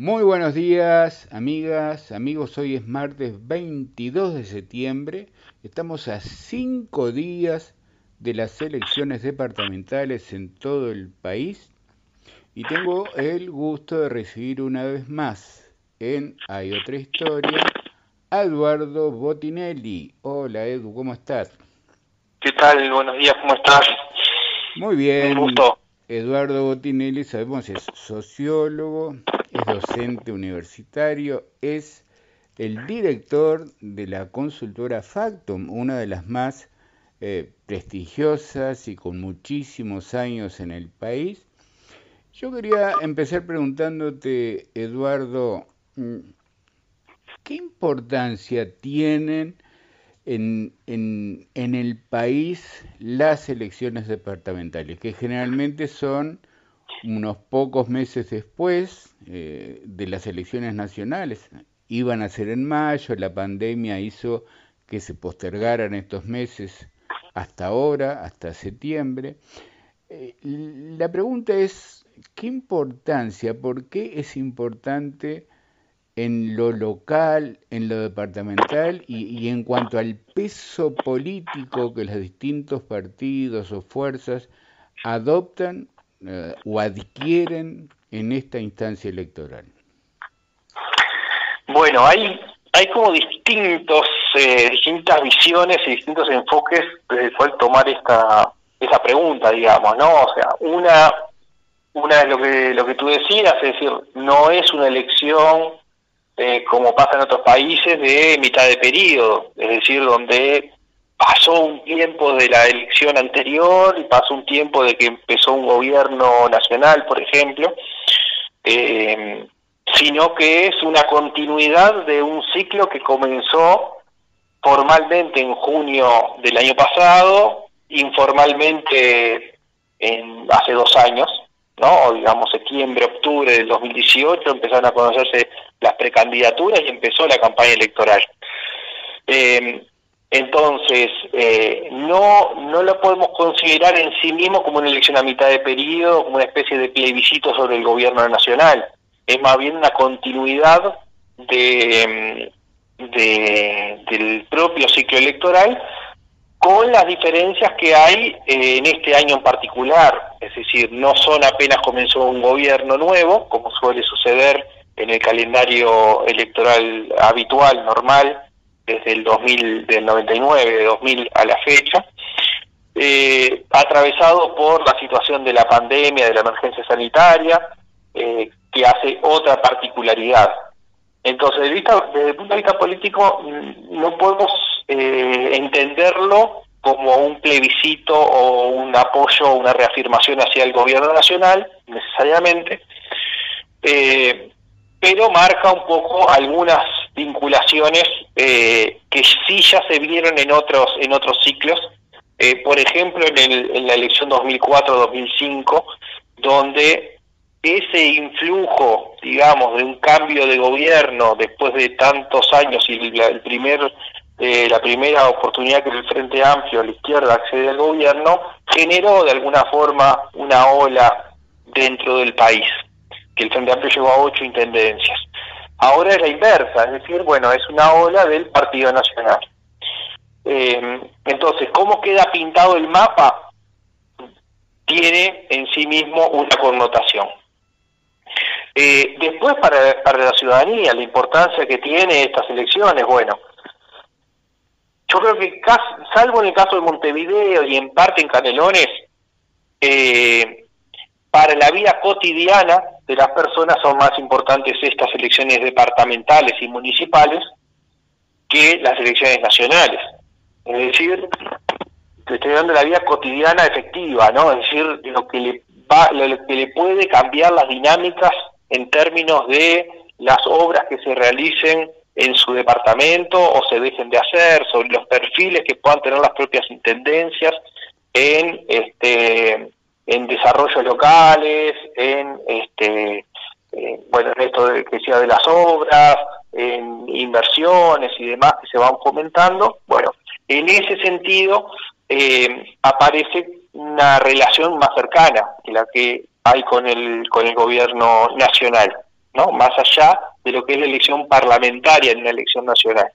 Muy buenos días, amigas, amigos. Hoy es martes 22 de septiembre. Estamos a cinco días de las elecciones departamentales en todo el país y tengo el gusto de recibir una vez más en Hay otra historia a Eduardo Botinelli. Hola Edu, ¿cómo estás? ¿Qué tal? Buenos días, ¿cómo estás? Muy bien. Un gusto. Eduardo Botinelli, sabemos, es sociólogo, es docente universitario, es el director de la consultora Factum, una de las más eh, prestigiosas y con muchísimos años en el país. Yo quería empezar preguntándote, Eduardo, mm, ¿qué importancia tienen en, en, en el país las elecciones departamentales, que generalmente son unos pocos meses después eh, de las elecciones nacionales. Iban a ser en mayo, la pandemia hizo que se postergaran estos meses hasta ahora, hasta septiembre. Eh, la pregunta es, ¿qué importancia, por qué es importante en lo local, en lo departamental y, y en cuanto al peso político que los distintos partidos o fuerzas adoptan eh, o adquieren en esta instancia electoral? Bueno, hay, hay como distintos, eh, distintas visiones y distintos enfoques desde el cual tomar esta, esa pregunta, digamos, ¿no? O sea, una, una lo que, lo que tú decías, es decir, no es una elección eh, como pasa en otros países de mitad de periodo, es decir, donde pasó un tiempo de la elección anterior y pasó un tiempo de que empezó un gobierno nacional, por ejemplo, eh, sino que es una continuidad de un ciclo que comenzó formalmente en junio del año pasado, informalmente en, hace dos años, ¿no? digamos septiembre, octubre del 2018 empezaron a conocerse las precandidaturas y empezó la campaña electoral. Eh, entonces, eh, no, no lo podemos considerar en sí mismo como una elección a mitad de periodo, como una especie de plebiscito sobre el gobierno nacional. Es más bien una continuidad de, de del propio ciclo electoral con las diferencias que hay eh, en este año en particular. Es decir, no son apenas comenzó un gobierno nuevo, como suele suceder en el calendario electoral habitual, normal, desde el 2000, del 99, de 2000 a la fecha, eh, atravesado por la situación de la pandemia, de la emergencia sanitaria, eh, que hace otra particularidad. Entonces, desde, el punto de vista político, no podemos eh, entenderlo como un plebiscito o un apoyo o una reafirmación hacia el gobierno nacional, necesariamente, pero marca un poco algunas vinculaciones eh, que sí ya se vieron en otros en otros ciclos. Eh, por ejemplo en, el, en la elección 2004-2005 donde ese influjo digamos de un cambio de gobierno después de tantos años y la, el primer eh, la primera oportunidad que el Frente Amplio a la izquierda accede al gobierno generó de alguna forma una ola dentro del país que el Amplio llegó a ocho intendencias Ahora es la inversa, es decir, bueno, es una ola del Partido Nacional. Eh, entonces, ¿cómo queda pintado el mapa? Tiene en sí mismo una connotación. Eh, después, para, para la ciudadanía, la importancia que tiene estas elecciones, bueno, yo creo que, salvo en el caso de Montevideo y en parte en Canelones, eh, para la vida cotidiana de las personas son más importantes estas elecciones departamentales y municipales que las elecciones nacionales. Es decir, te estoy dando la vida cotidiana efectiva, ¿no? Es decir, lo que le va, lo que le puede cambiar las dinámicas en términos de las obras que se realicen en su departamento o se dejen de hacer, sobre los perfiles que puedan tener las propias intendencias en este en desarrollos locales, en este eh, bueno, en esto de, que sea de las obras, en inversiones y demás que se van fomentando. Bueno, en ese sentido eh, aparece una relación más cercana que la que hay con el con el gobierno nacional. ¿no? Más allá de lo que es la elección parlamentaria en la elección nacional.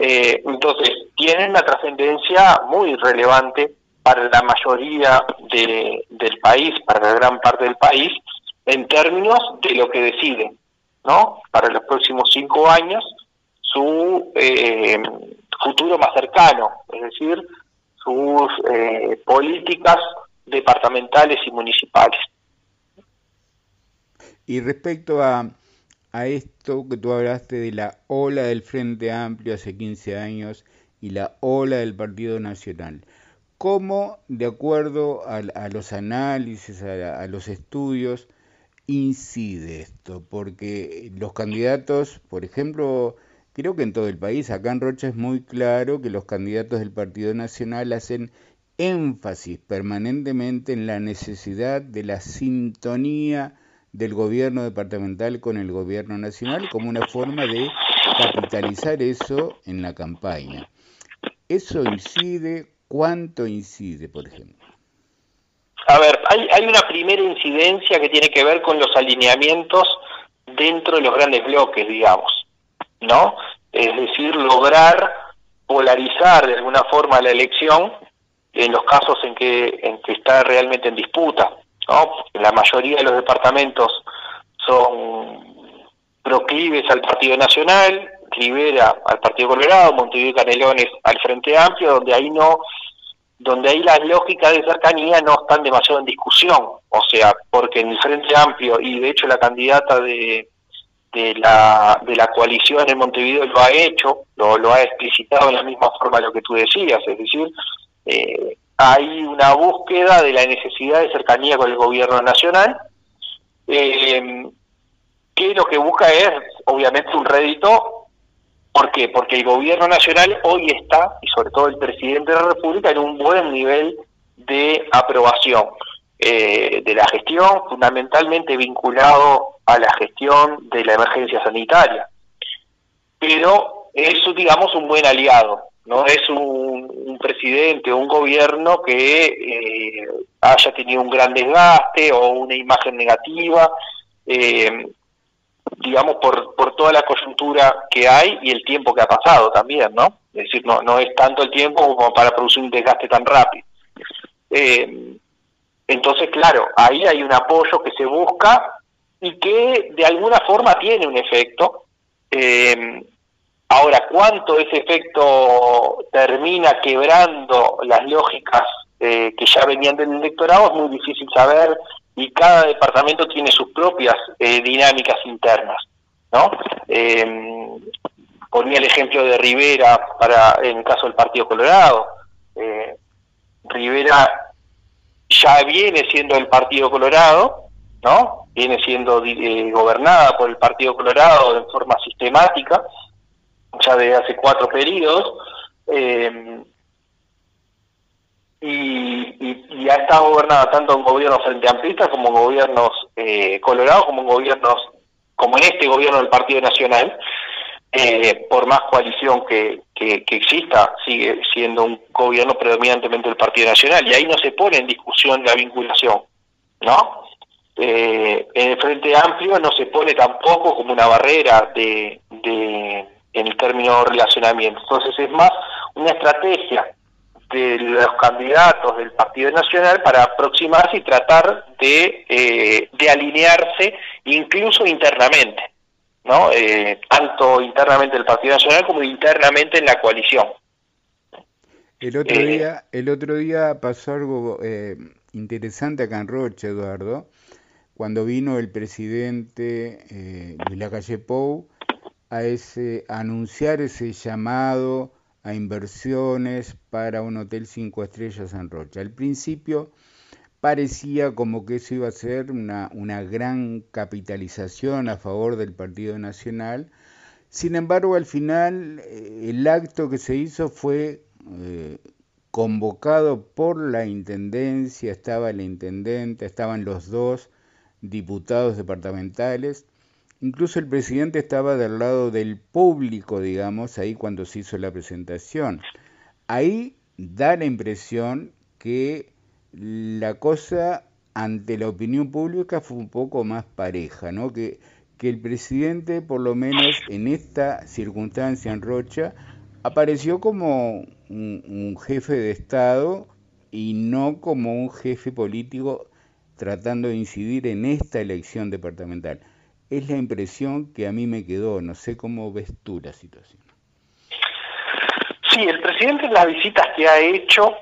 Eh, entonces, tienen una trascendencia muy relevante para la mayoría del país, para la gran parte del país, en términos de lo que deciden, ¿no? Para los próximos cinco años, su eh, futuro más cercano, es decir, sus eh, políticas departamentales y municipales. Y respecto a, a esto que tú hablaste de la ola del Frente Amplio hace 15 años y la ola del Partido Nacional, ¿cómo, de acuerdo a, los análisis, a, los estudios, incide esto? Porque los candidatos, por ejemplo, creo que en todo el país, acá en Rocha es muy claro que los candidatos del Partido Nacional hacen énfasis permanentemente en la necesidad de la sintonía del gobierno departamental con el gobierno nacional como una forma de capitalizar eso en la campaña. ¿Eso incide? ¿Cuánto incide, por ejemplo? A ver, hay, hay una primera incidencia que tiene que ver con los alineamientos dentro de los grandes bloques, digamos, ¿no? Es decir, lograr polarizar de alguna forma la elección en los casos en que, en que está realmente en disputa. ¿no? La mayoría de los departamentos son proclives al Partido Nacional, Rivera al Partido Colorado, Montevideo y Canelones al Frente Amplio, donde ahí no donde ahí las lógicas de cercanía no están demasiado en discusión, o sea, porque en el Frente Amplio, y de hecho la candidata de, de, la, de la coalición en Montevideo lo ha hecho, lo, ha explicitado en la misma forma lo que tú decías, es decir, eh, hay una búsqueda de la necesidad de cercanía con el gobierno nacional, eh, que lo que busca es, obviamente, un rédito. ¿Por qué? Porque el gobierno nacional hoy está, y sobre todo el presidente de la República, en un buen nivel de aprobación eh, de la gestión, fundamentalmente vinculado a la gestión de la emergencia sanitaria. Pero es, digamos, un buen aliado no es un, presidente o un gobierno que eh, haya tenido un gran desgaste o una imagen negativa, eh, digamos, por, por toda la coyuntura que hay y el tiempo que ha pasado también, ¿no? Es decir, no, no es tanto el tiempo como para producir un desgaste tan rápido. Eh, entonces, claro, ahí hay un apoyo que se busca y que de alguna forma tiene un efecto. Eh, Ahora, ¿cuánto ese efecto termina quebrando las lógicas eh, que ya venían del electorado? Es muy difícil saber y cada departamento tiene sus propias eh, dinámicas internas. ¿no? Eh, ponía el ejemplo de Rivera para en el caso del Partido Colorado. Rivera ya viene siendo el Partido Colorado, ¿no? Viene siendo gobernada por el Partido Colorado de forma sistemática ya de hace cuatro periodos, eh, y, ha estado gobernada tanto en gobiernos frente amplistas como en gobiernos eh, colorados, como en gobiernos, como en este gobierno del Partido Nacional, eh, por más coalición que, que, exista, sigue siendo un gobierno predominantemente del Partido Nacional, y ahí no se pone en discusión la vinculación, ¿no? Eh, en el Frente Amplio no se pone tampoco como una barrera de, de en el término relacionamiento. Entonces es más una estrategia de los candidatos del Partido Nacional para aproximarse y tratar de, eh, de alinearse incluso internamente, ¿no? Eh, tanto internamente del Partido Nacional como internamente en la coalición. El otro eh, día, el otro día pasó algo interesante acá en Roche, Eduardo, cuando vino el presidente Luis Lacalle Pou a ese, anunciar ese llamado a inversiones para un hotel cinco estrellas en Rocha. Al principio parecía como que eso iba a ser una, gran capitalización a favor del Partido Nacional. Sin embargo, al final eh, el acto que se hizo fue eh, convocado por la Intendencia, estaba el Intendente, estaban los dos diputados departamentales, Incluso el presidente estaba del lado del público, digamos, ahí cuando se hizo la presentación. Ahí da la impresión que la cosa ante la opinión pública fue un poco más pareja, ¿no? Que, que el presidente, por lo menos en esta circunstancia en Rocha, apareció como un, jefe de Estado y no como un jefe político tratando de incidir en esta elección departamental. Es la impresión que a mí me quedó, no sé cómo ves tú la situación. Sí, el presidente en las visitas que ha hecho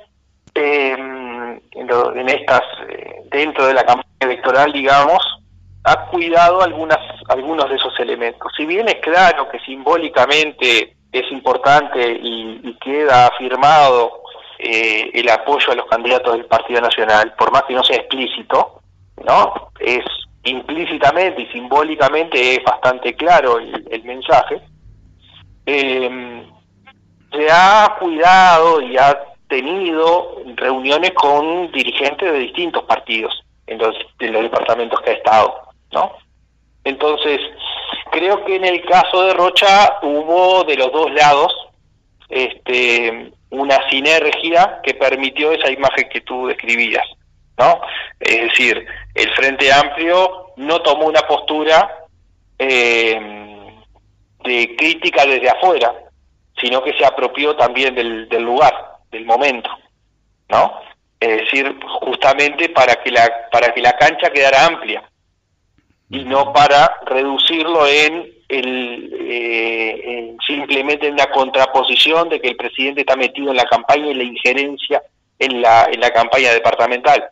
eh, en, estas, eh, dentro de la campaña electoral, digamos, ha cuidado algunas, algunos de esos elementos. Si bien es claro que simbólicamente es importante y, queda afirmado eh, el apoyo a los candidatos del Partido Nacional, por más que no sea explícito, ¿no? Es implícitamente y simbólicamente es bastante claro el, mensaje. Eh, se ha cuidado y ha tenido reuniones con dirigentes de distintos partidos en los, en los departamentos que ha estado, ¿no? Entonces, creo que en el caso de Rocha hubo de los dos lados este, una sinergia que permitió esa imagen que tú describías, ¿no? Es decir, el Frente Amplio no tomó una postura eh, de crítica desde afuera, sino que se apropió también del, del lugar, del momento, ¿no? Es decir, justamente para que la para que la cancha quedara amplia y no para reducirlo en el eh, simplemente en la contraposición de que el presidente está metido en la campaña y la injerencia en la en la campaña departamental.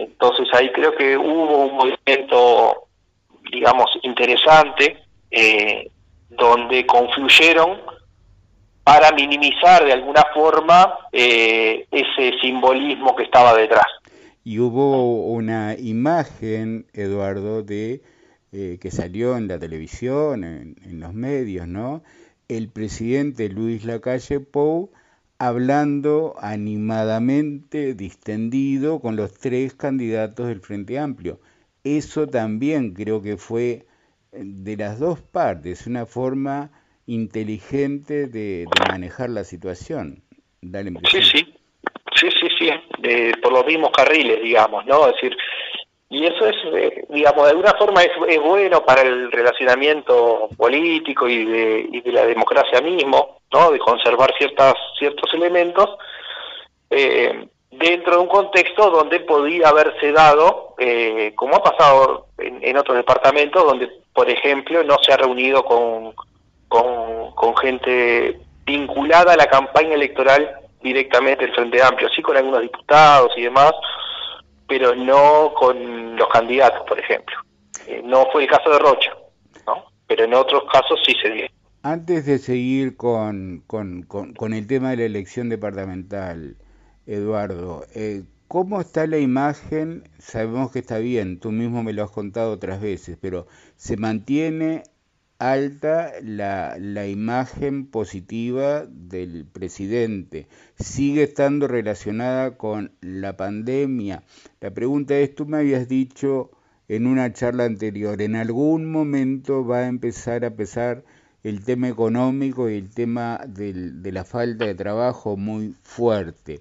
Entonces ahí creo que hubo un movimiento, digamos, interesante eh, donde confluyeron para minimizar de alguna forma eh, ese simbolismo que estaba detrás. Y hubo una imagen, Eduardo, de eh, que salió en la televisión, en, los medios, ¿no? El presidente Luis Lacalle Pou hablando animadamente, distendido, con los tres candidatos del Frente Amplio. Eso también creo que fue de las dos partes, una forma inteligente de, manejar la situación. sí, sí, sí, sí, sí, por los mismos carriles, digamos, ¿no? Es decir, y eso es, eh, digamos, de alguna forma es, bueno para el relacionamiento político y de, y de la democracia mismo, ¿no? De conservar ciertas, ciertos elementos. Eh, dentro de un contexto donde podía haberse dado, eh, como ha pasado en, otros departamentos, donde, por ejemplo, no se ha reunido con, con, gente vinculada a la campaña electoral directamente del Frente Amplio, sí con algunos diputados y demás, pero no con los candidatos, por ejemplo. Eh, no fue el caso de Rocha, ¿no? pero en otros casos sí se dio. Antes de seguir con, con, con el tema de la elección departamental, Eduardo, eh, ¿cómo está la imagen? Sabemos que está bien, tú mismo me lo has contado otras veces, pero ¿se mantiene alta la, la imagen positiva del presidente? ¿Sigue estando relacionada con la pandemia? La pregunta es, tú me habías dicho en una charla anterior, en algún momento va a empezar a pesar el tema económico y el tema de la falta de trabajo muy fuerte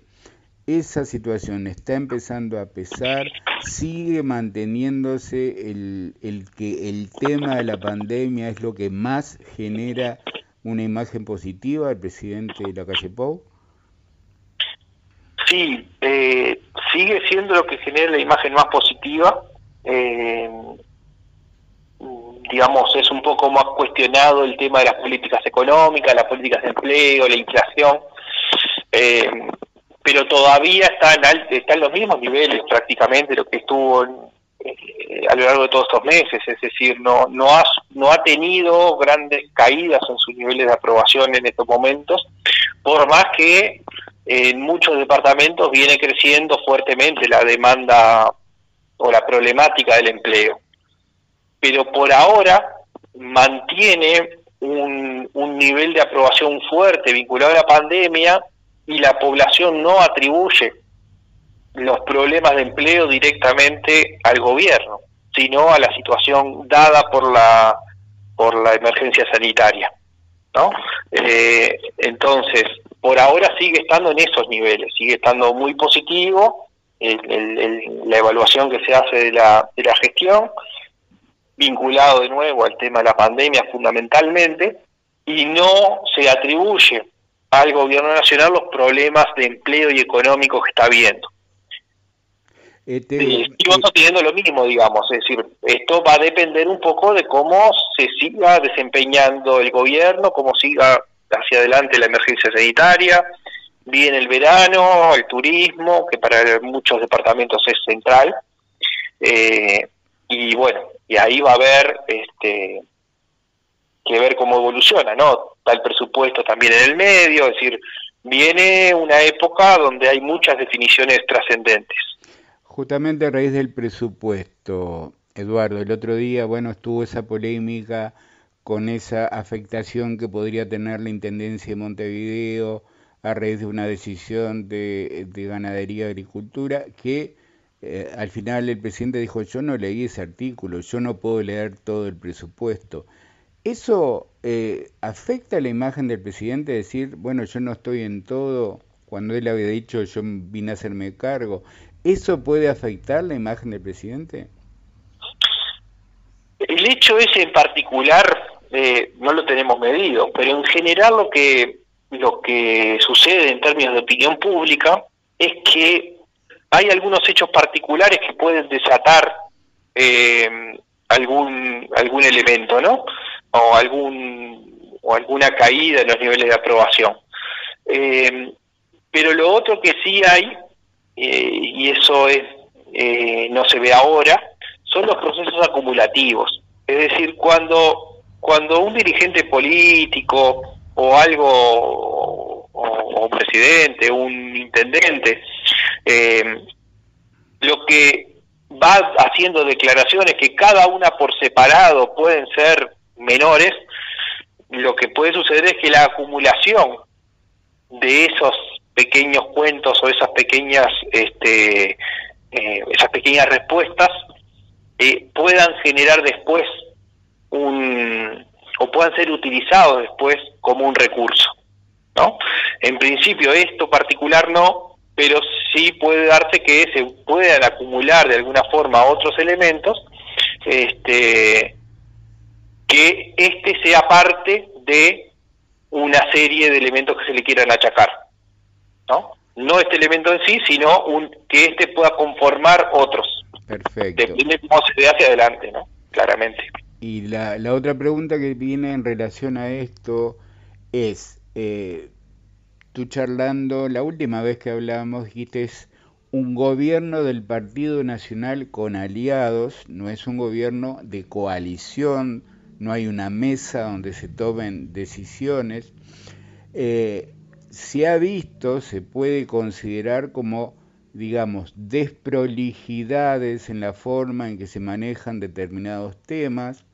esa situación está empezando a pesar, sigue manteniéndose el, el, que el tema de la pandemia es lo que más genera una imagen positiva al presidente de la calle Pou? Sí, eh, sigue siendo lo que genera la imagen más positiva. Eh, digamos, es un poco más cuestionado el tema de las políticas económicas, las políticas de empleo, la inflación. Eh, pero todavía está en, está en los mismos niveles prácticamente lo que estuvo eh, a lo largo de todos estos meses, es decir, no, no, ha, no ha tenido grandes caídas en sus niveles de aprobación en estos momentos, por más que en muchos departamentos viene creciendo fuertemente la demanda o la problemática del empleo. Pero por ahora mantiene un, un nivel de aprobación fuerte vinculado a la pandemia y la población no atribuye los problemas de empleo directamente al gobierno, sino a la situación dada por la por la emergencia sanitaria, ¿no? Eh, entonces, por ahora sigue estando en esos niveles, sigue estando muy positivo la evaluación que se hace de la, de la gestión vinculado de nuevo al tema de la pandemia fundamentalmente, y no se atribuye al gobierno nacional los problemas de empleo y económico que está viendo. Este, y vamos teniendo lo mismo, digamos, es decir, esto va a depender un poco de cómo se siga desempeñando el gobierno, cómo siga hacia adelante la emergencia sanitaria, viene el verano, el turismo, que para muchos departamentos es central, eh, y bueno, y ahí va a haber este, que ver cómo evoluciona, ¿no? El presupuesto también en el medio, es decir, viene una época donde hay muchas definiciones trascendentes. Justamente a raíz del presupuesto, Eduardo, el otro día, bueno, estuvo esa polémica con esa afectación que podría tener la Intendencia de Montevideo a raíz de una decisión de, ganadería y agricultura que eh, al final el presidente dijo yo no leí ese artículo, yo no puedo leer todo el presupuesto. ¿Eso eh, afecta la imagen del presidente decir, bueno, yo no estoy en todo, cuando él había dicho yo vine a hacerme cargo? ¿Eso puede afectar la imagen del presidente? El hecho ese en particular eh, no lo tenemos medido, pero en general lo que lo que sucede en términos de opinión pública es que hay algunos hechos particulares que pueden desatar eh, algún algún elemento, ¿no? O algún o alguna caída en los niveles de aprobación. Eh, pero lo otro que sí hay eh, y eso es eh, no se ve ahora, son los procesos acumulativos. Es decir, cuando, cuando un dirigente político o algo, o, un presidente, un intendente, eh, lo que va haciendo declaraciones que cada una por separado pueden ser menores, lo que puede suceder es que la acumulación de esos pequeños cuentos o esas pequeñas este, eh, esas pequeñas respuestas eh, puedan generar después un o puedan ser utilizados después como un recurso no en principio esto particular no pero sí puede darse que se puedan acumular de alguna forma otros elementos este que este sea parte de una serie de elementos que se le quieran achacar ¿no? No este elemento en sí, sino un, que este pueda conformar otros. Perfecto. Depende de cómo se ve hacia adelante, ¿no? Claramente. Y la, la otra pregunta que viene en relación a esto es, eh, tú charlando, la última vez que hablamos dijiste es un gobierno del Partido Nacional con aliados, no es un gobierno de coalición, no hay una mesa donde se tomen decisiones. Eh, se ha visto, se puede considerar como, digamos, desprolijidades en la forma en que se manejan determinados temas,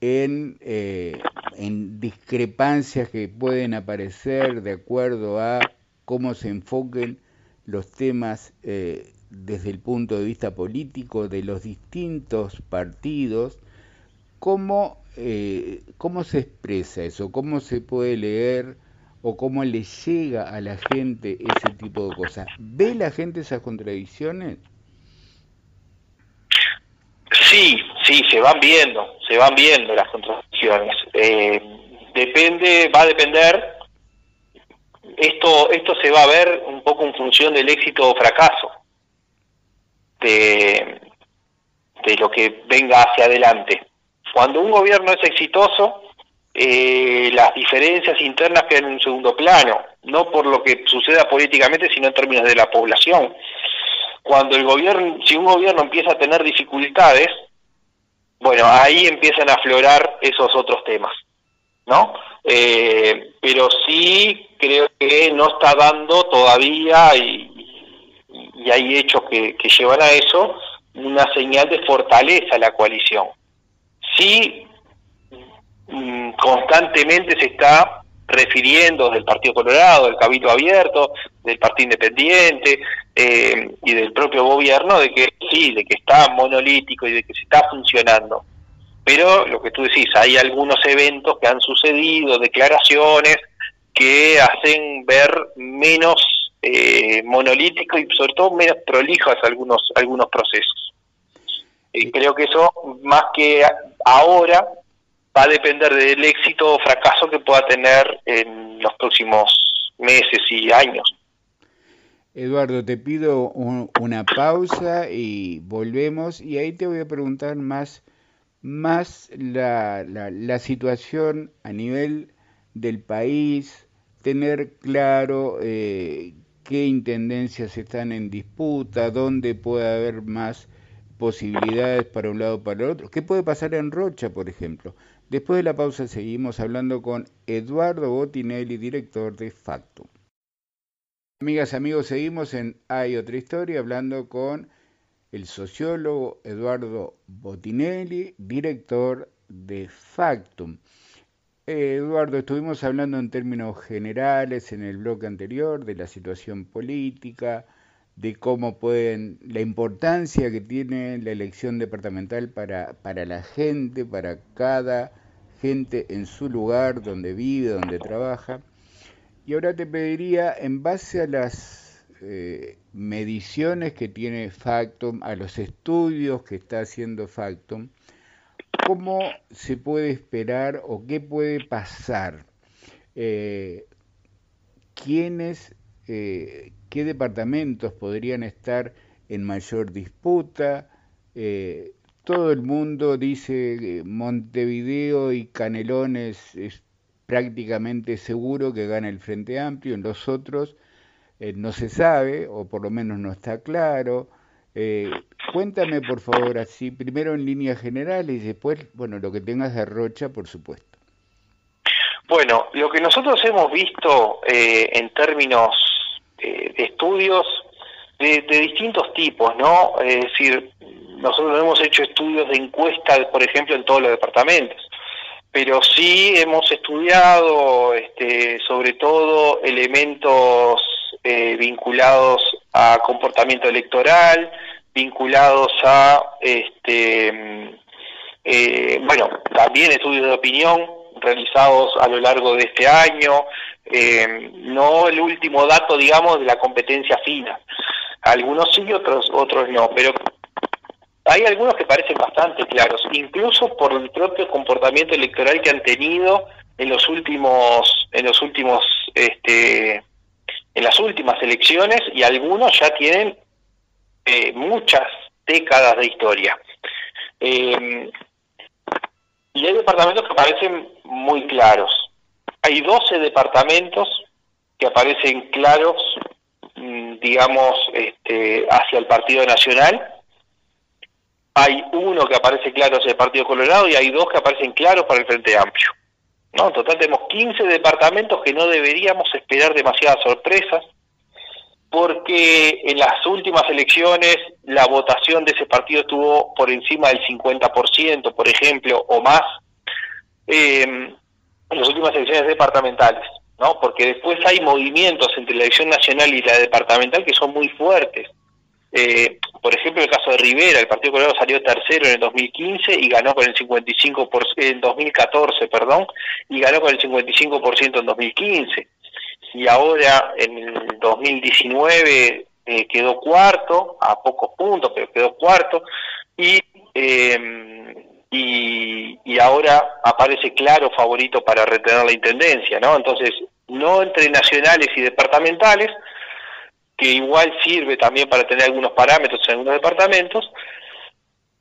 en, eh, en discrepancias que pueden aparecer de acuerdo a cómo se enfoquen los temas eh, desde el punto de vista político de los distintos partidos, cómo, eh, cómo se expresa eso, cómo se puede leer o cómo le llega a la gente ese tipo de cosas. ¿Ve la gente esas contradicciones? Sí, sí, se van viendo, se van viendo las contradicciones. Eh, depende, va a depender, esto, esto se va a ver un poco en función del éxito o fracaso de, de lo que venga hacia adelante. Cuando un gobierno es exitoso, eh, las diferencias internas quedan en un segundo plano, no por lo que suceda políticamente, sino en términos de la población. Cuando el gobierno, si un gobierno empieza a tener dificultades, bueno, ahí empiezan a aflorar esos otros temas, ¿no? Eh, pero sí creo que no está dando todavía, y, hay hechos que, que llevan a eso, una señal de fortaleza a la coalición. Sí Mm, constantemente se está refiriendo del Partido Colorado, del Cabildo Abierto, del Partido Independiente eh, y del propio gobierno de que sí, de que está monolítico y de que se está funcionando. Pero lo que tú decís, hay algunos eventos que han sucedido, declaraciones que hacen ver menos eh, monolítico y sobre todo menos prolijos algunos algunos procesos. Y creo que eso, más que ahora va a depender del éxito o fracaso que pueda tener en los próximos meses y años. Eduardo, te pido una pausa y volvemos y ahí te voy a preguntar más, más la, la, situación a nivel del país, tener claro eh, qué intendencias están en disputa, dónde puede haber más posibilidades para un lado o para el otro. ¿Qué puede pasar en Rocha, por ejemplo? Después de la pausa seguimos hablando con Eduardo Botinelli, director de Factum. Amigas, amigos, seguimos en Hay otra historia hablando con el sociólogo Eduardo Botinelli, director de Factum. Eh, Eduardo, estuvimos hablando en términos generales en el bloque anterior de la situación política, de cómo pueden, la importancia que tiene la elección departamental para, para la gente, para cada gente en su lugar, donde vive, donde trabaja. Y ahora te pediría, en base a las eh, mediciones que tiene Factum, a los estudios que está haciendo Factum, ¿cómo se puede esperar o qué puede pasar? Eh, ¿Quiénes, eh, qué departamentos podrían estar en mayor disputa. Eh, todo el mundo dice que Montevideo y Canelones es prácticamente seguro que gana el Frente Amplio, en los otros eh, no se sabe, o por lo menos no está claro. Eh, cuéntame, por favor, así, primero en líneas generales y después, bueno, lo que tengas de Rocha, por supuesto. Bueno, lo que nosotros hemos visto en términos estudios de, distintos tipos, ¿no? Es decir, nosotros hemos hecho estudios de encuesta, por ejemplo, en todos los departamentos, pero sí hemos estudiado, este, sobre todo, elementos eh, vinculados a comportamiento electoral, vinculados a, este, eh, bueno, también estudios de opinión realizados a lo largo de este año, eh, no el último dato, digamos, de la competencia fina. Algunos sí, otros, otros no, pero hay algunos que parecen bastante claros, incluso por el propio comportamiento electoral que han tenido en los últimos, en los últimos, este, en las últimas elecciones y algunos ya tienen eh, muchas décadas de historia. Eh, y hay departamentos que parecen muy claros. Hay 12 departamentos que aparecen claros, mm, digamos, este, hacia el Partido Nacional. Hay uno que aparece claro hacia el Partido Colorado y hay dos que aparecen claros para el Frente Amplio. ¿no? En total tenemos 15 departamentos que no deberíamos esperar demasiadas sorpresas porque en las últimas elecciones la votación de ese partido estuvo por encima del 50%, por ejemplo, o más, eh, en las últimas elecciones departamentales, ¿no? Porque después hay movimientos entre la elección nacional y la departamental que son muy fuertes. Eh, por ejemplo, el caso de Rivera, el Partido Colorado salió tercero en el 2015 y ganó con el 55%, por, en 2014, perdón, y ganó con el 55% en 2015 y ahora en el 2019 eh, quedó cuarto, a pocos puntos, pero quedó cuarto, y, em, y, y, ahora aparece claro favorito para retener la intendencia, ¿no? Entonces, no entre nacionales y departamentales, que igual sirve también para tener algunos parámetros en algunos departamentos,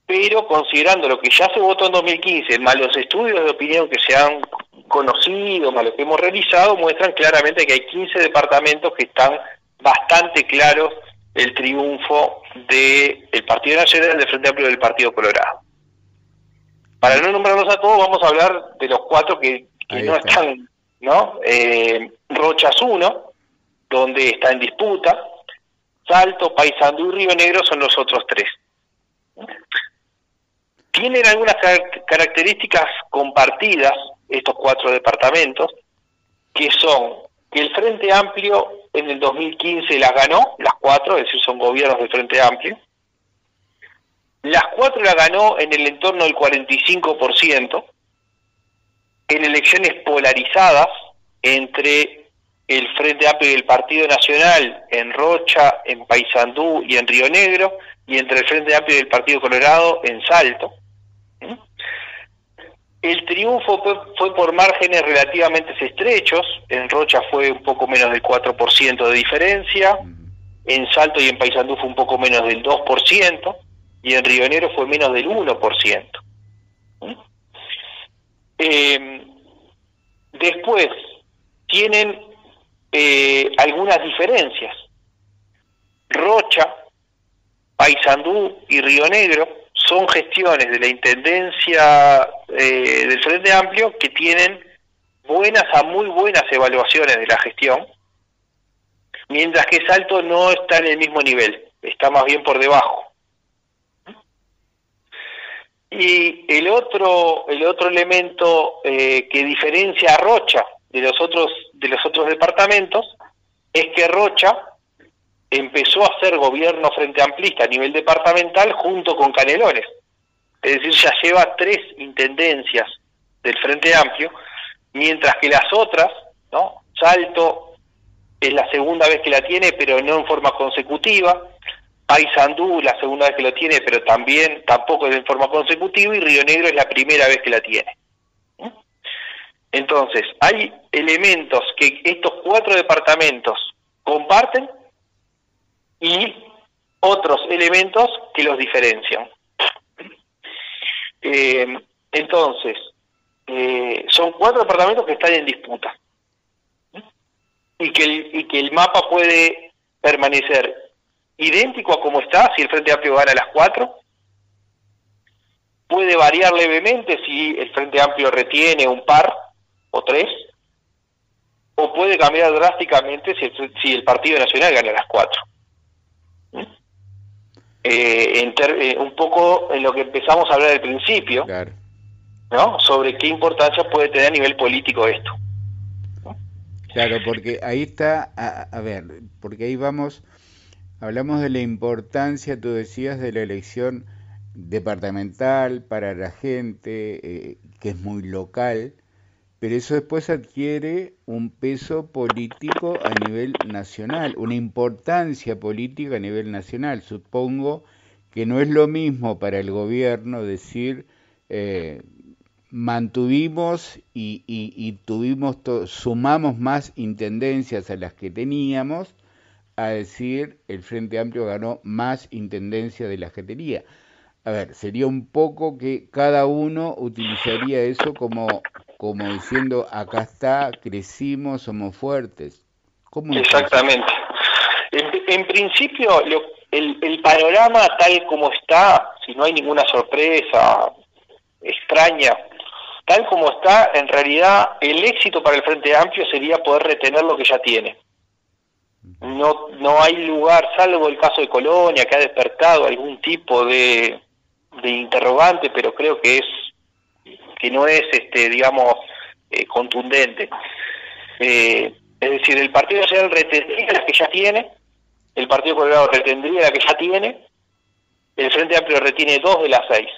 pero considerando lo que ya se votó en 2015, más los estudios de opinión que se han conocido, más lo que hemos realizado, muestran claramente que hay 15 departamentos que están bastante claros el triunfo del Partido Nacional del Frente Amplio del Partido Colorado. Para no nombrarlos a todos, vamos a hablar de los cuatro que, no están, ¿no? Eh, Rochas 1, donde está en disputa, Salto, Paysandú y Río Negro son los otros tres tienen algunas características compartidas estos cuatro departamentos, que son que el Frente Amplio en el 2015 las ganó, las cuatro, es decir, son gobiernos del Frente Amplio. Las cuatro las ganó en el entorno del 45%, en elecciones polarizadas entre el Frente Amplio y el Partido Nacional en Rocha, en Paysandú y en Río Negro, y entre el Frente Amplio y el Partido Colorado en Salto. el triunfo fue, por márgenes relativamente estrechos, en Rocha fue un poco menos del 4% de diferencia, en Salto y en Paysandú fue un poco menos del 2%, y en Río Negro fue menos del 1%. ¿Mm? Eh, después, tienen eh, algunas diferencias. Rocha, Paysandú y Río Negro son gestiones de la Intendencia eh, del Frente Amplio que tienen buenas a muy buenas evaluaciones de la gestión, mientras que Salto no está en el mismo nivel, está más bien por debajo. Y el otro, el otro elemento eh, que diferencia a Rocha de los otros, de los otros departamentos es que Rocha empezó a hacer gobierno frente amplista a nivel departamental junto con Canelones. Es decir, ya lleva tres intendencias del Frente Amplio, mientras que las otras, ¿no? Salto es la segunda vez que la tiene, pero no en forma consecutiva. Paysandú la segunda vez que la tiene, pero también tampoco es en forma consecutiva y Río Negro es la primera vez que la tiene. Entonces, hay elementos que estos cuatro departamentos comparten y otros elementos que los diferencian. Eh, entonces, eh, son cuatro departamentos que están en disputa el, y que el mapa puede permanecer idéntico a como está si el Frente Amplio gana las cuatro, puede variar levemente si el Frente Amplio retiene un par o tres, o puede cambiar drásticamente si el, si el Partido Nacional gana las cuatro. Eh, eh, un poco en lo que empezamos a hablar al principio, ¿no? Sobre qué importancia puede tener a nivel político esto. Claro, porque ahí está, a, ver, porque ahí vamos, hablamos de la importancia, tú decías, de la elección departamental para la gente, eh, que es muy local, pero eso después adquiere un peso político a nivel nacional, una importancia política a nivel nacional. Supongo que no es lo mismo para el gobierno decir eh, mantuvimos y, tuvimos sumamos más intendencias a las que teníamos a decir el Frente Amplio ganó más intendencias de las que tenía. A ver, sería un poco que cada uno utilizaría eso como como diciendo, acá está, crecimos, somos fuertes. Exactamente. En, principio, el, el panorama tal como está, si no hay ninguna sorpresa extraña, tal como está, en realidad el éxito para el Frente Amplio sería poder retener lo que ya tiene. No, no hay lugar, salvo el caso de Colonia, que ha despertado algún tipo de, de interrogante, pero creo que es que no es, este, digamos, eh, contundente. Eh, es decir, el Partido Nacional retendría las que ya tiene, el Partido Colorado retendría la que ya tiene, el Frente Amplio retiene dos de las seis.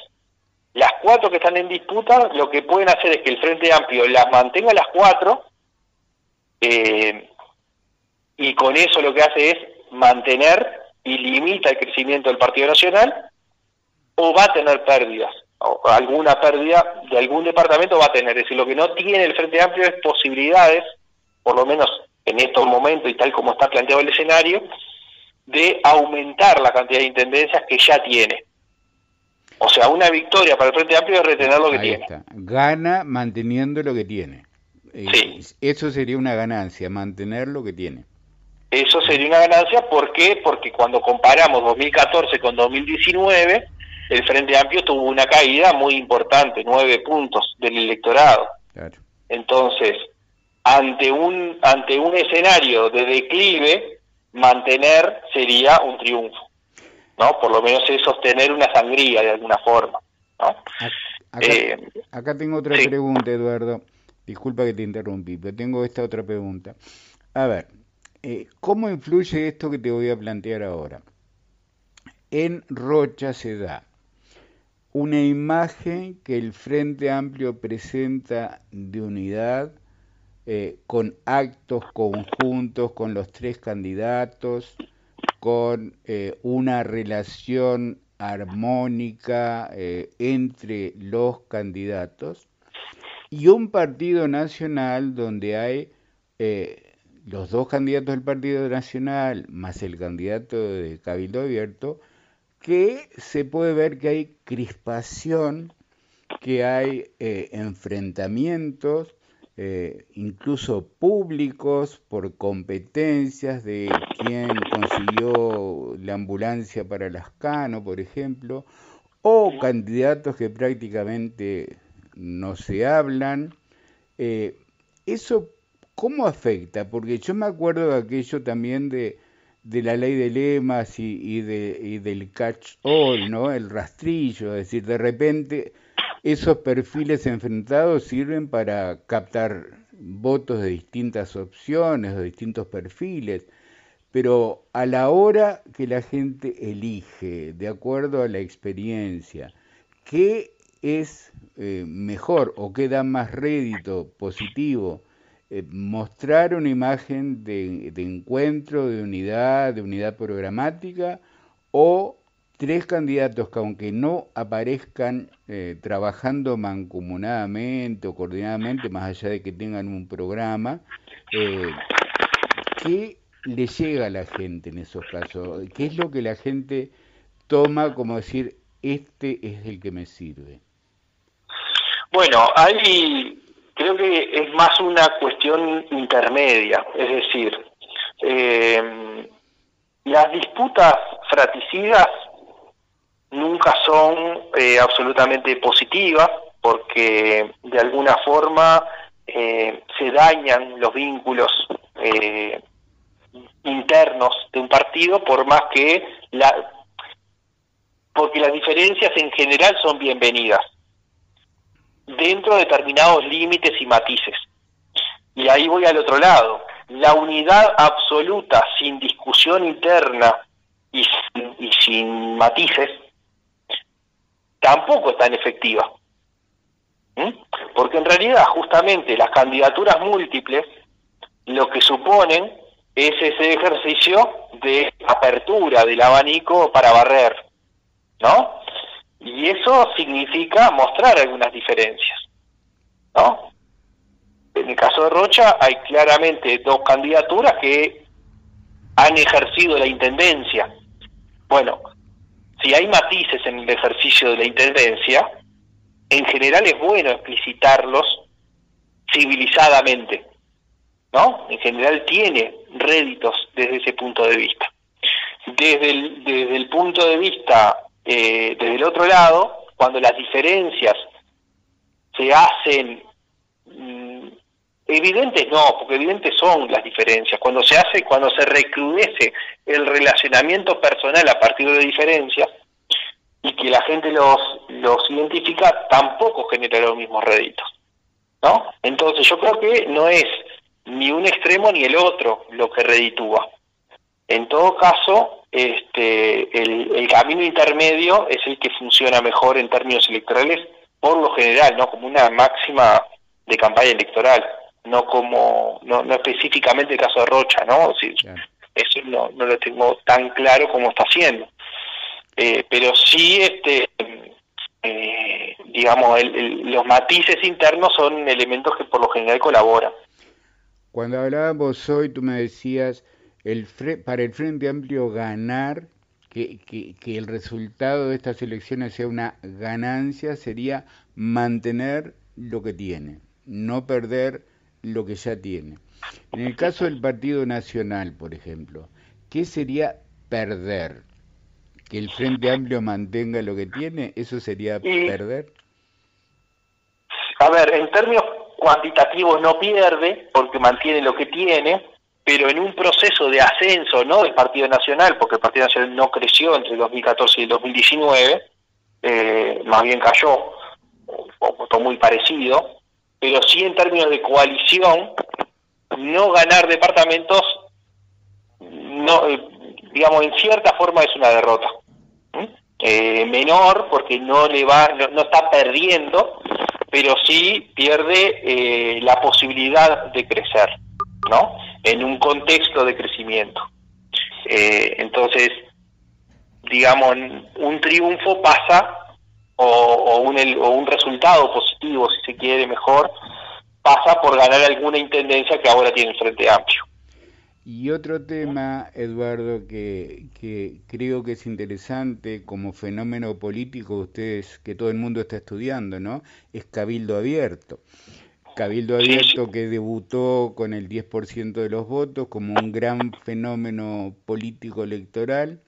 Las cuatro que están en disputa, lo que pueden hacer es que el Frente Amplio las mantenga las cuatro, eh, y con eso lo que hace es mantener y limita el crecimiento del Partido Nacional, o va a tener pérdidas alguna pérdida de algún departamento va a tener. Es decir, lo que no tiene el Frente Amplio es posibilidades, por lo menos en estos momentos y tal como está planteado el escenario, de aumentar la cantidad de intendencias que ya tiene. O sea, una victoria para el Frente Amplio es retener lo que tiene. Gana manteniendo lo que tiene. Eso sería una ganancia, mantener lo que tiene. Eso sería una ganancia, ¿por qué? Porque cuando comparamos 2014 con 2019, el Frente Amplio tuvo una caída muy importante, nueve puntos del electorado. Entonces, ante un, ante un escenario de declive, mantener sería un triunfo, ¿no? Por lo menos es sostener una sangría de alguna forma, ¿no? Acá, eh, tengo otra pregunta, Eduardo. Disculpa que te interrumpí, pero tengo esta otra pregunta. A ver, eh, ¿cómo influye esto que te voy a plantear ahora? En Rocha se da una imagen que el Frente Amplio presenta de unidad eh, con actos conjuntos con los tres candidatos, con eh, una relación armónica entre los candidatos y un partido nacional donde hay los dos candidatos del Partido Nacional más el candidato de Cabildo Abierto, que se puede ver que hay crispación, que hay eh, enfrentamientos, eh, incluso públicos, por competencias de quién consiguió la ambulancia para las Cano, por ejemplo, o candidatos que prácticamente no se hablan. Eh, ¿Eso cómo afecta? Porque yo me acuerdo de aquello también de, la ley de lemas y, de, del catch-all, ¿no? El rastrillo, es decir, de repente esos perfiles enfrentados sirven para captar votos de distintas opciones, de distintos perfiles, pero a la hora que la gente elige, de acuerdo a la experiencia, ¿qué es eh, mejor o qué da más rédito positivo? Eh, mostrar una imagen de, encuentro, de unidad, de unidad programática, o tres candidatos que aunque no aparezcan eh, trabajando mancomunadamente o coordinadamente, más allá de que tengan un programa, eh, ¿qué le llega a la gente en esos casos? ¿Qué es lo que la gente toma como decir, este es el que me sirve? Bueno, hay creo que es más una cuestión intermedia, es decir, eh, las disputas fraticidas nunca son eh, absolutamente positivas porque de alguna forma eh, se dañan los vínculos eh, internos de un partido por más que la porque las diferencias en general son bienvenidas dentro de determinados límites y matices. Y ahí voy al otro lado. La unidad absoluta, sin discusión interna y sin, matices, tampoco es tan efectiva. ¿Mm? Porque en realidad justamente las candidaturas múltiples lo que suponen es ese ejercicio de apertura del abanico para barrer, ¿no? Y eso significa mostrar algunas diferencias, ¿no? En el caso de Rocha hay claramente dos candidaturas que han ejercido la intendencia. Bueno, si hay matices en el ejercicio de la intendencia, en general es bueno explicitarlos civilizadamente, ¿no? En general tiene réditos desde ese punto de vista. Desde el, desde el punto de vista eh, desde el otro lado, cuando las diferencias se hacen mm, evidentes, no, porque evidentes son las diferencias. Cuando se hace, cuando se recrudece el relacionamiento personal a partir de diferencias y que la gente los, los identifica, tampoco genera los mismos réditos. ¿no? Entonces yo creo que no es ni un extremo ni el otro lo que reditúa. En todo caso, este, el, camino intermedio es el que funciona mejor en términos electorales, por lo general, no como una máxima de campaña electoral, no como, no, no específicamente el caso de Rocha, ¿no? Eso no, no lo tengo tan claro como está haciendo. Eh, pero sí, este, eh, digamos, los matices internos son elementos que por lo general colaboran. Cuando hablábamos hoy, tú me decías el para el Frente Amplio ganar, que, que, el resultado de estas elecciones sea una ganancia, sería mantener lo que tiene, no perder lo que ya tiene. En el caso del Partido Nacional, por ejemplo, ¿qué sería perder? ¿Que el Frente Amplio mantenga lo que tiene? ¿Eso sería perder? A ver, en términos cuantitativos no pierde porque mantiene lo que tiene, pero en un proceso de ascenso no del Partido Nacional, porque el Partido Nacional no creció entre el 2014 y el 2019, eh, más bien cayó, o votó muy parecido, pero sí en términos de coalición, no ganar departamentos, no eh, digamos, en cierta forma es una derrota. Eh, menor porque no le va no, está perdiendo pero sí pierde la posibilidad de crecer no en un contexto de crecimiento. Eh, entonces, digamos, un triunfo pasa o, un, o un resultado positivo, si se quiere mejor, pasa por ganar alguna intendencia que ahora tiene el Frente Amplio. Y otro tema, Eduardo, que, que, creo que es interesante como fenómeno político, ustedes, que todo el mundo está estudiando, ¿no? Es Cabildo Abierto. Cabildo Abierto que debutó con el 10% de los votos como un gran fenómeno político electoral.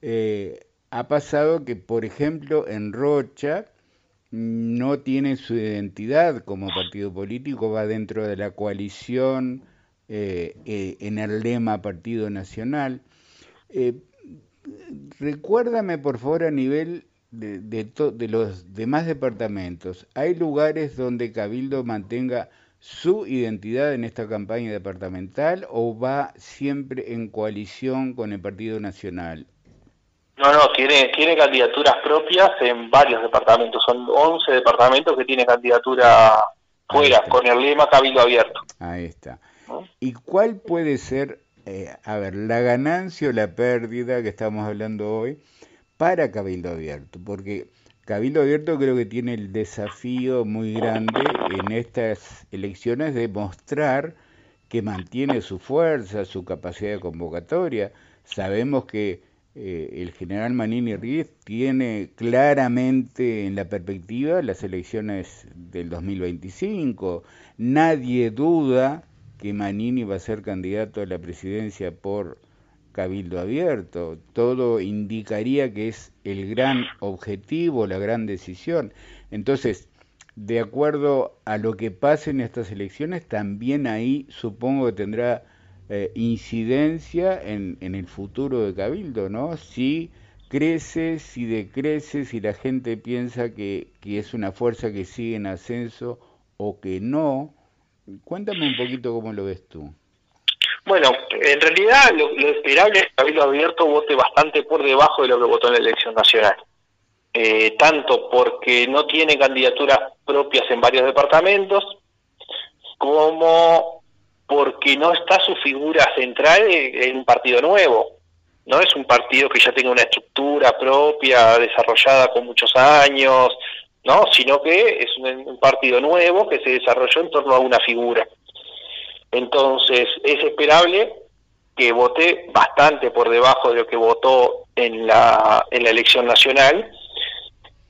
Eh, ha pasado que, por ejemplo, en Rocha no tiene su identidad como partido político, va dentro de la coalición eh, eh, en el lema Partido Nacional. Recuérdame, por favor, a nivel de, de, los demás departamentos, ¿hay lugares donde Cabildo mantenga su identidad en esta campaña departamental o va siempre en coalición con el Partido Nacional? No, no, tiene, tiene candidaturas propias en varios departamentos. Son 11 departamentos que tienen candidatura fuera, con el lema Cabildo Abierto. Ahí está. ¿Y cuál puede ser, eh, a ver, la ganancia o la pérdida que estamos hablando hoy para Cabildo Abierto? Porque Cabildo Abierto creo que tiene el desafío muy grande en estas elecciones de mostrar que mantiene su fuerza, su capacidad de convocatoria. Sabemos que eh, el general Manini Ríez tiene claramente en la perspectiva las elecciones del 2025. Nadie duda que Manini va a ser candidato a la presidencia por cabildo abierto. Todo indicaría que es el gran objetivo, la gran decisión. Entonces, de acuerdo a lo que pase en estas elecciones, también ahí supongo que tendrá eh, incidencia en, el futuro de Cabildo, ¿no? Si crece, si decrece, si la gente piensa que, que es una fuerza que sigue en ascenso o que no, Cuéntame un poquito cómo lo ves tú. Bueno, en realidad lo, esperable es que Cabildo Abierto vote bastante por debajo de lo que votó en la elección nacional. Eh, tanto porque no tiene candidaturas propias en varios departamentos, como porque no está su figura central en un partido nuevo. No es un partido que ya tenga una estructura propia, desarrollada con muchos años, ¿no? sino que es un, partido nuevo que se desarrolló en torno a una figura. Entonces, es esperable que vote bastante por debajo de lo que votó en la, en la elección nacional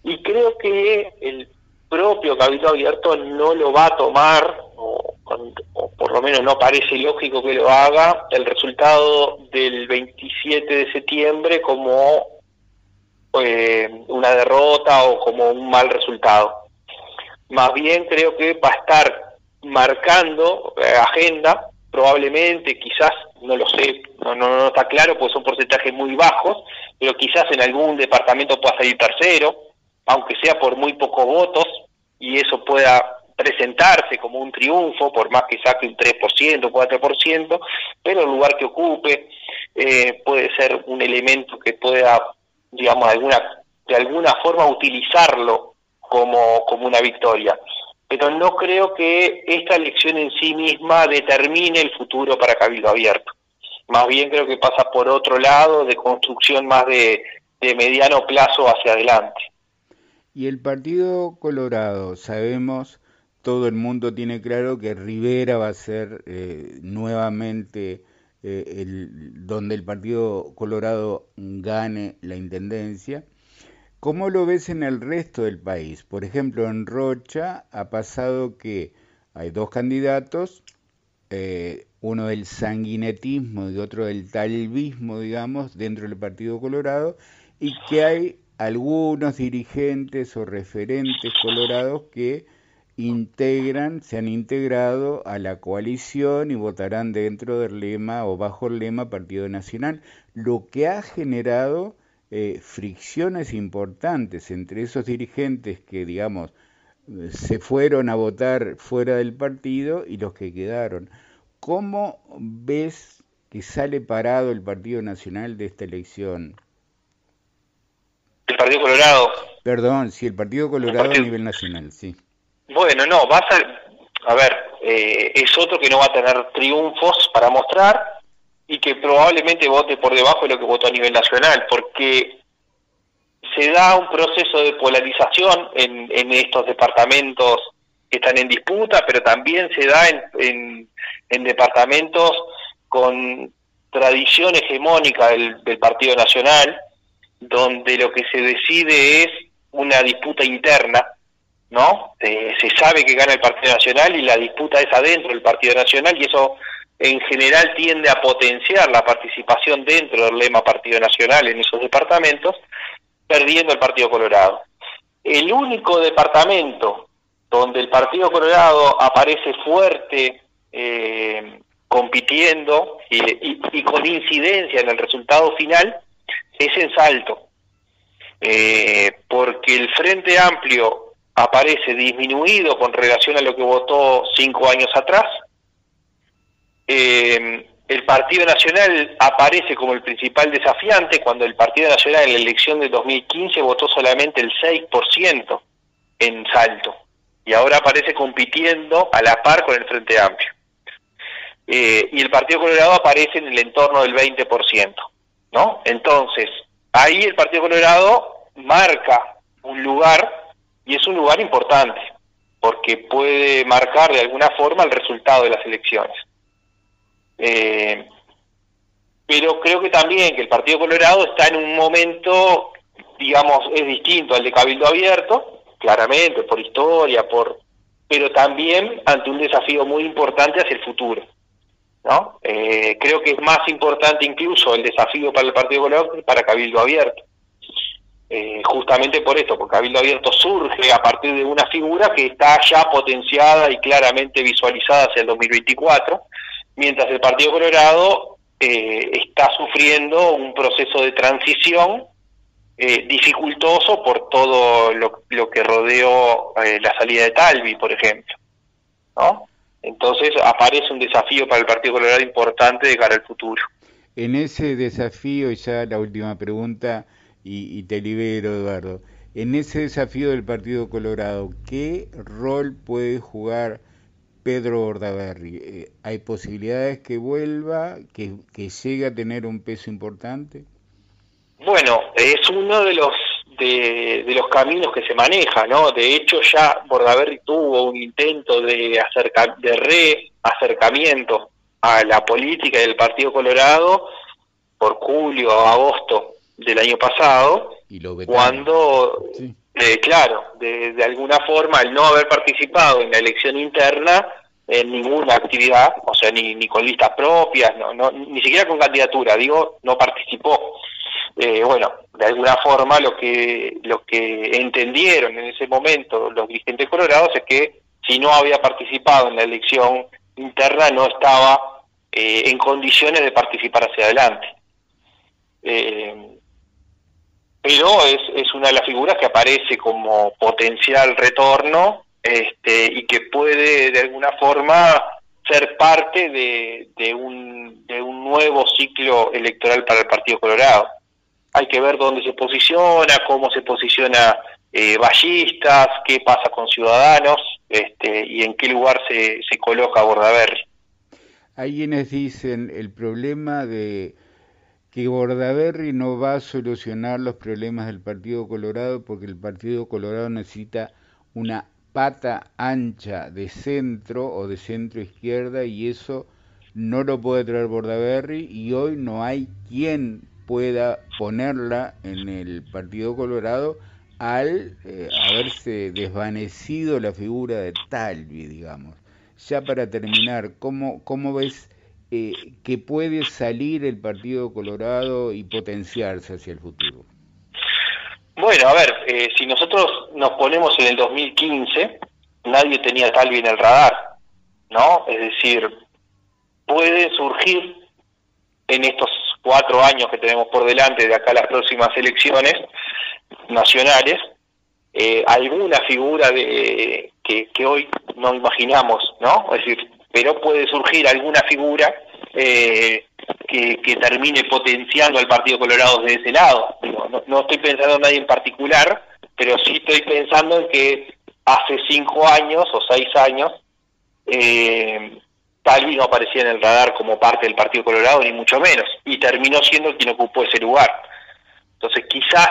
y creo que el propio Cabildo Abierto no lo va a tomar, o, por lo menos no parece lógico que lo haga, el resultado del 27 de septiembre como eh, una derrota o como un mal resultado. Más bien creo que va a estar marcando eh, agenda, probablemente, quizás, no lo sé, no, no, está claro, porque son porcentajes muy bajos, pero quizás en algún departamento pueda salir tercero, aunque sea por muy pocos votos, y eso pueda presentarse como un triunfo, por más que saque un 3%, 4%, pero el lugar que ocupe eh, puede ser un elemento que pueda digamos, alguna, de alguna forma utilizarlo como, como una victoria. Pero no creo que esta elección en sí misma determine el futuro para Cabildo Abierto. Más bien creo que pasa por otro lado, de construcción más de, mediano plazo hacia adelante. Y el Partido Colorado, sabemos, todo el mundo tiene claro que Rivera va a ser eh, nuevamente eh, el, donde el Partido Colorado gane la intendencia. ¿Cómo lo ves en el resto del país? Por ejemplo, en Rocha ha pasado que hay dos candidatos, eh, uno del sanguinetismo y otro del talvismo, digamos, dentro del Partido Colorado, y que hay algunos dirigentes o referentes colorados que integran, se han integrado a la coalición y votarán dentro del lema o bajo el lema Partido Nacional, lo que ha generado eh, fricciones importantes entre esos dirigentes que, digamos, se fueron a votar fuera del partido y los que quedaron. ¿Cómo ves que sale parado el Partido Nacional de esta elección? El Partido Colorado. Perdón, sí, el Partido Colorado a nivel nacional, sí. Bueno, no, vas a, a ver, eh, es otro que no va a tener triunfos para mostrar y que probablemente vote por debajo de lo que votó a nivel nacional, porque se da un proceso de polarización en, en estos departamentos que están en disputa, pero también se da en, en, departamentos con tradición hegemónica del, Partido Nacional, donde lo que se decide es una disputa interna, ¿no? Eh, se sabe que gana el Partido Nacional y la disputa es adentro del Partido Nacional y eso en general tiende a potenciar la participación dentro del lema Partido Nacional en esos departamentos, perdiendo el Partido Colorado. El único departamento donde el Partido Colorado aparece fuerte, eh, compitiendo y, con incidencia en el resultado final, es en Salto. Eh, porque el Frente Amplio aparece disminuido con relación a lo que votó cinco años atrás. Eh, el Partido Nacional aparece como el principal desafiante cuando el Partido Nacional en la elección de 2015 votó solamente el 6% en Salto y ahora aparece compitiendo a la par con el Frente Amplio. Eh, y el Partido Colorado aparece en el entorno del 20%, ¿no? Entonces, ahí el Partido Colorado marca un lugar y es un lugar importante, porque puede marcar de alguna forma el resultado de las elecciones. Eh, pero creo que también que el Partido Colorado está en un momento, digamos, es distinto al de Cabildo Abierto, claramente, por historia, por pero también ante un desafío muy importante hacia el futuro. ¿no? Eh, creo que es más importante incluso el desafío para el Partido Colorado que para Cabildo Abierto. Eh, justamente por esto, porque Cabildo Abierto surge a partir de una figura que está ya potenciada y claramente visualizada hacia el 2024, mientras el Partido Colorado eh, está sufriendo un proceso de transición eh, dificultoso por todo lo, que rodeó eh, la salida de Talvi, por ejemplo. Entonces aparece un desafío para el Partido Colorado importante de cara al futuro. En ese desafío, ya la última pregunta, y, y te libero, Eduardo, en ese desafío del Partido Colorado, ¿qué rol puede jugar Pedro Bordaberry? Eh, ¿Hay posibilidades que vuelva, que, que llegue a tener un peso importante? Bueno, es uno de los de, los caminos que se maneja, ¿no? De hecho, ya Bordaberry tuvo un intento de, acerca, de reacercamiento a la política del Partido Colorado por julio o agosto del año pasado, y lo cuando, claro, de, alguna forma, al no haber participado en la elección interna, en ninguna actividad, o sea, ni, ni con listas propias, no, no, ni siquiera con candidatura, digo, no participó eh, bueno, de alguna forma lo que, lo que entendieron en ese momento los dirigentes colorados es que si no había participado en la elección interna no estaba eh, en condiciones de participar hacia adelante. Eh, pero es, es una de las figuras que aparece como potencial retorno este, y que puede de alguna forma ser parte de, de, un, de un nuevo ciclo electoral para el Partido Colorado hay que ver dónde se posiciona, cómo se posiciona eh, Ballistas, qué pasa con Ciudadanos este, y en qué lugar se, se coloca Bordaberry. Hay quienes dicen el problema de que Bordaberry no va a solucionar los problemas del Partido Colorado porque el Partido Colorado necesita una pata ancha de centro o de centro izquierda y eso no lo puede traer Bordaberry y hoy no hay quien pueda ponerla en el Partido Colorado al eh, haberse desvanecido la figura de Talvi, digamos. Ya para terminar, ¿cómo, cómo ves eh, que puede salir el Partido Colorado y potenciarse hacia el futuro? Bueno, a ver, eh, si nosotros nos ponemos en el 2015, nadie tenía Talvi en el radar, ¿no? Es decir, puede surgir en estos cuatro años que tenemos por delante de acá a las próximas elecciones nacionales, eh, alguna figura de que, que, hoy no imaginamos, ¿no? Es decir, pero puede surgir alguna figura eh, que, termine potenciando al Partido Colorado de ese lado. no, no, estoy pensando en nadie en particular, pero sí estoy pensando en que hace cinco años o seis años eh, Talvi no aparecía en el radar como parte del Partido Colorado, ni mucho menos, y terminó siendo quien ocupó ese lugar. Entonces, quizás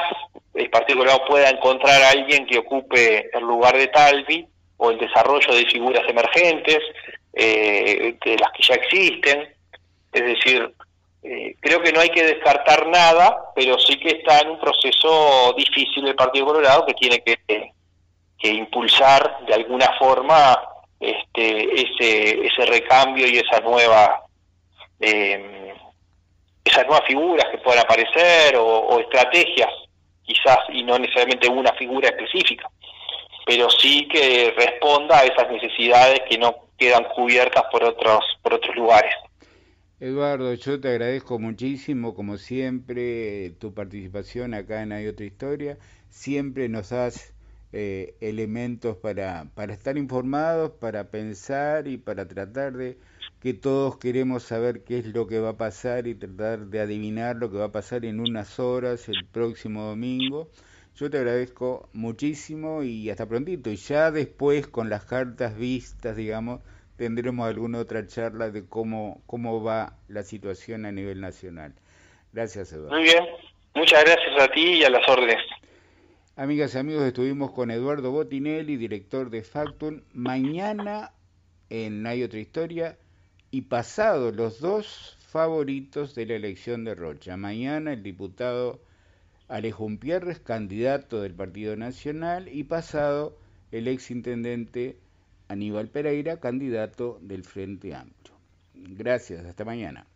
el Partido Colorado pueda encontrar a alguien que ocupe el lugar de Talvi o el desarrollo de figuras emergentes, eh, de las que ya existen. Es decir, eh, creo que no hay que descartar nada, pero sí que está en un proceso difícil el Partido Colorado que tiene que, impulsar de alguna forma este, ese, ese recambio y esa nueva eh, esas nuevas figuras que puedan aparecer o, estrategias quizás y no necesariamente una figura específica pero sí que responda a esas necesidades que no quedan cubiertas por otros por otros lugares Eduardo, yo te agradezco muchísimo, como siempre, tu participación acá en Hay Otra Historia. Siempre nos das eh, elementos para, para estar informados, para pensar y para tratar de que todos queremos saber qué es lo que va a pasar y tratar de adivinar lo que va a pasar en unas horas el próximo domingo. Yo te agradezco muchísimo y hasta prontito. Y ya después con las cartas vistas, digamos, tendremos alguna otra charla de cómo, cómo va la situación a nivel nacional. Gracias, Eduardo. Muy bien. Muchas gracias a ti y a las órdenes. Amigas y amigos, estuvimos con Eduardo Botinelli, director de Factum. Mañana en Hay otra historia y pasado los dos favoritos de la elección de Rocha. Mañana el diputado Alejo Pierres, candidato del Partido Nacional, y pasado el exintendente Aníbal Pereira, candidato del Frente Amplio. Gracias, hasta mañana.